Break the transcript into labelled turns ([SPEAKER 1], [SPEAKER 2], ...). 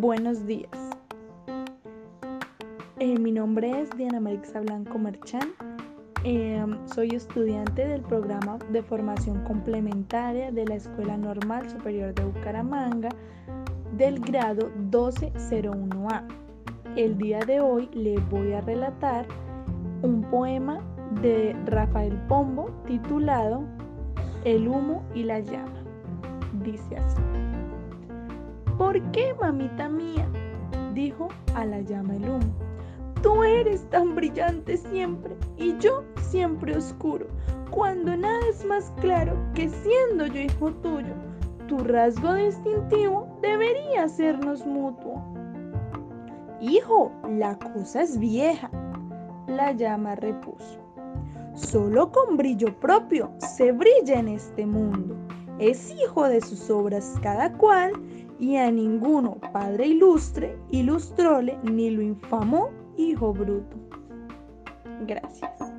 [SPEAKER 1] Buenos días. Eh, mi nombre es Diana Marixa Blanco Marchán. Eh, soy estudiante del programa de formación complementaria de la Escuela Normal Superior de Bucaramanga del grado 1201A. El día de hoy le voy a relatar un poema de Rafael Pombo titulado El humo y la llama. Dice así. ¿Por qué, mamita mía? dijo a la llama el humo. Tú eres tan brillante siempre y yo siempre oscuro, cuando nada es más claro que siendo yo hijo tuyo, tu rasgo distintivo debería sernos mutuo. Hijo, la cosa es vieja, la llama repuso. Solo con brillo propio se brilla en este mundo. Es hijo de sus obras cada cual y a ninguno padre ilustre ilustróle ni lo infamó hijo bruto. Gracias.